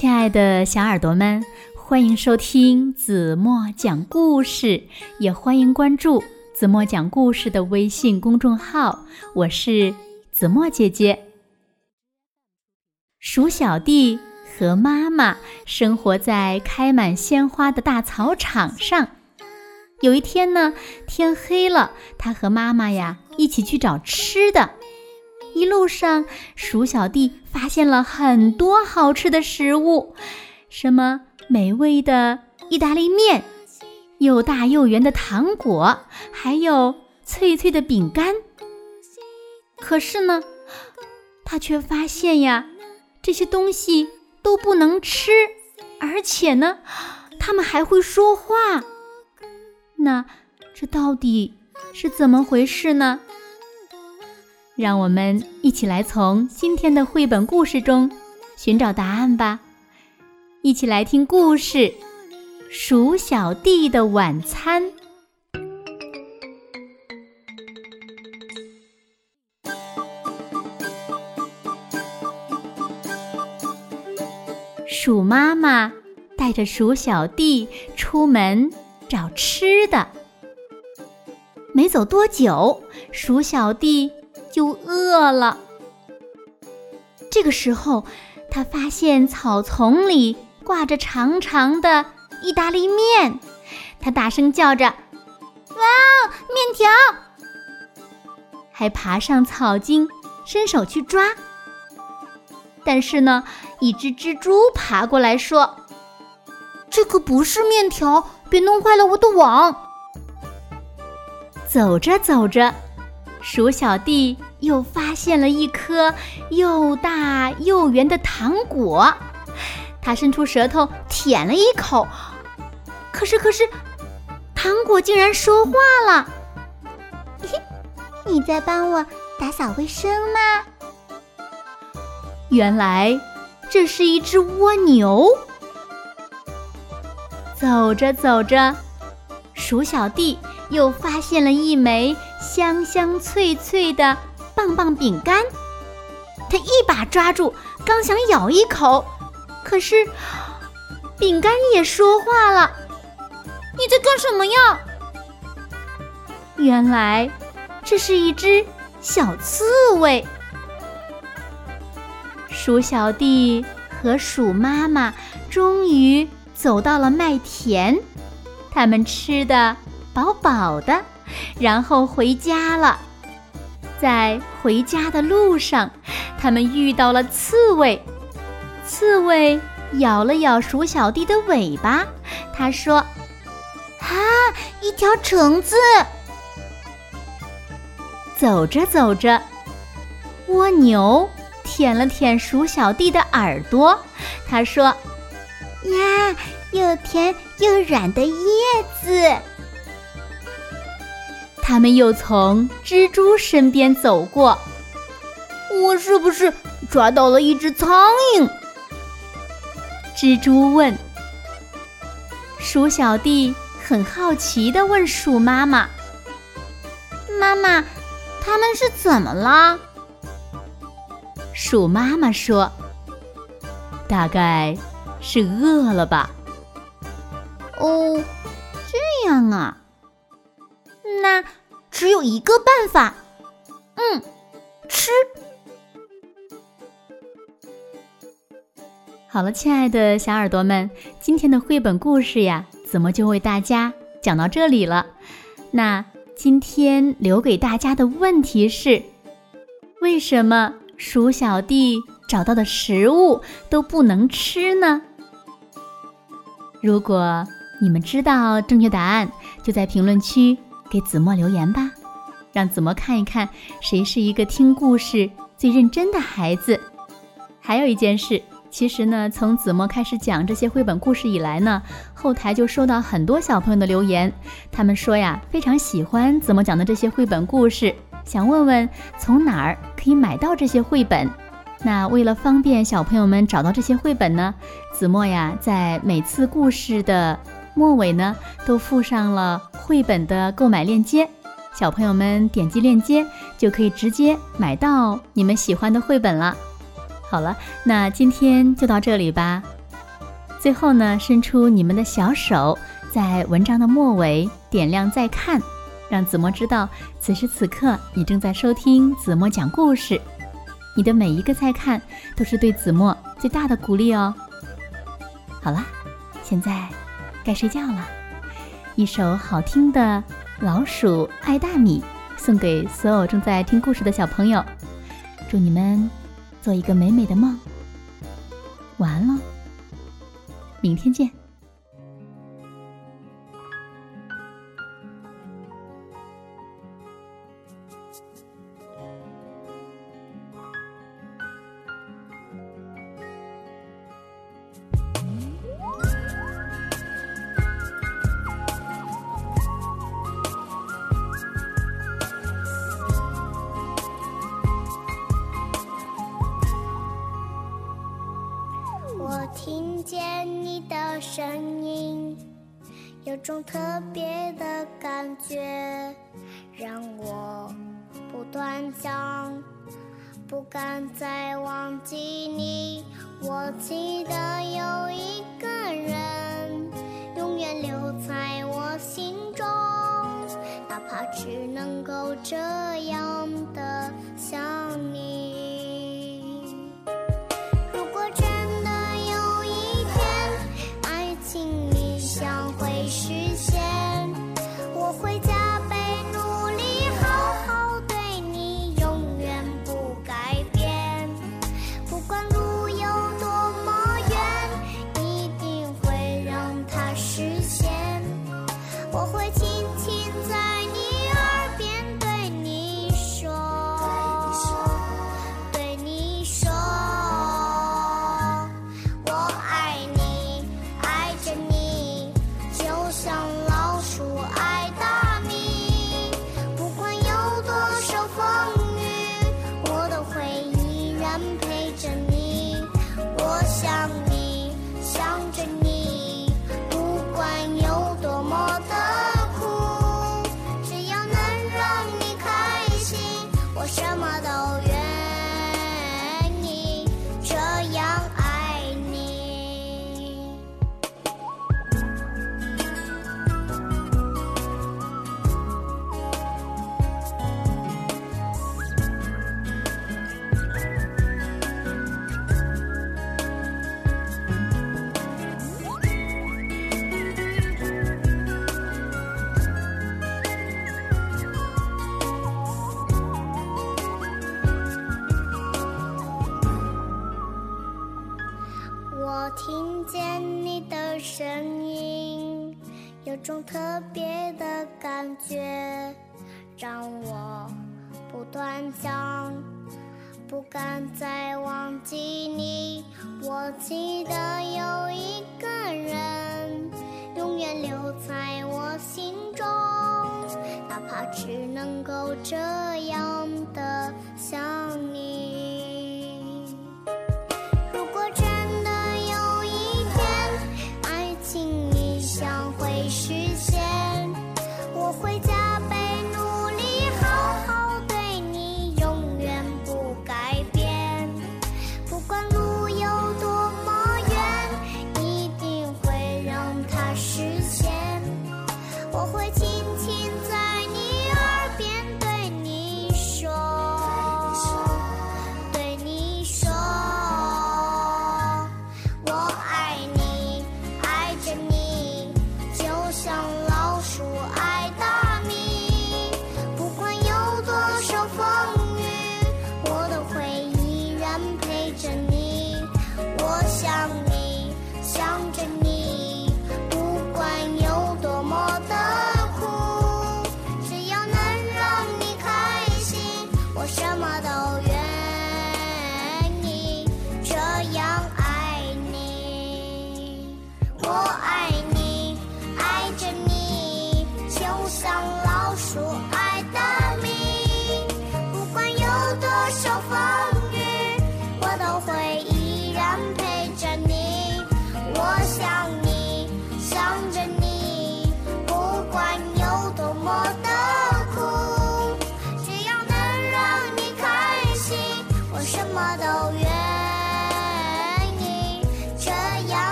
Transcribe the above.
亲爱的小耳朵们，欢迎收听子墨讲故事，也欢迎关注子墨讲故事的微信公众号。我是子墨姐姐。鼠小弟和妈妈生活在开满鲜花的大草场上。有一天呢，天黑了，他和妈妈呀一起去找吃的。一路上，鼠小弟发现了很多好吃的食物，什么美味的意大利面，又大又圆的糖果，还有脆脆的饼干。可是呢，他却发现呀，这些东西都不能吃，而且呢，它们还会说话。那这到底是怎么回事呢？让我们一起来从今天的绘本故事中寻找答案吧！一起来听故事《鼠小弟的晚餐》。鼠妈妈带着鼠小弟出门找吃的，没走多久，鼠小弟。就饿了。这个时候，他发现草丛里挂着长长的意大利面，他大声叫着：“哇，面条！”还爬上草茎，伸手去抓。但是呢，一只蜘蛛爬过来说：“这可不是面条，别弄坏了我的网。”走着走着。鼠小弟又发现了一颗又大又圆的糖果，他伸出舌头舔了一口，可是可是，糖果竟然说话了：“你在帮我打扫卫生吗？”原来这是一只蜗牛。走着走着，鼠小弟又发现了一枚。香香脆脆的棒棒饼干，他一把抓住，刚想咬一口，可是饼干也说话了：“你在干什么呀？”原来这是一只小刺猬。鼠小弟和鼠妈妈终于走到了麦田，他们吃的饱饱的。然后回家了，在回家的路上，他们遇到了刺猬。刺猬咬了咬鼠小弟的尾巴，他说：“啊，一条虫子。”走着走着，蜗牛舔了舔鼠小弟的耳朵，他说：“呀，又甜又软的叶子。”他们又从蜘蛛身边走过，我是不是抓到了一只苍蝇？蜘蛛问。鼠小弟很好奇地问鼠妈妈：“妈妈，他们是怎么了？”鼠妈妈说：“大概是饿了吧。”哦，这样啊。那只有一个办法，嗯，吃。好了，亲爱的小耳朵们，今天的绘本故事呀，怎么就为大家讲到这里了？那今天留给大家的问题是：为什么鼠小弟找到的食物都不能吃呢？如果你们知道正确答案，就在评论区。给子墨留言吧，让子墨看一看谁是一个听故事最认真的孩子。还有一件事，其实呢，从子墨开始讲这些绘本故事以来呢，后台就收到很多小朋友的留言，他们说呀，非常喜欢子墨讲的这些绘本故事，想问问从哪儿可以买到这些绘本。那为了方便小朋友们找到这些绘本呢，子墨呀，在每次故事的。末尾呢，都附上了绘本的购买链接，小朋友们点击链接就可以直接买到你们喜欢的绘本了。好了，那今天就到这里吧，最后呢，伸出你们的小手，在文章的末尾点亮再看，让子墨知道此时此刻你正在收听子墨讲故事。你的每一个再看，都是对子墨最大的鼓励哦。好啦，现在该睡觉了。一首好听的《老鼠爱大米》送给所有正在听故事的小朋友，祝你们做一个美美的梦。晚安喽，明天见。声音，有种特别的感觉，让我不断想，不敢再忘记你。我记得有一个人，永远留在我心中，哪怕只能够这样的想你。种特别的感觉，让我不断想，不敢再忘记你。我记得有一个人，永远留在我心中，哪怕只能够这样的想你。没实现。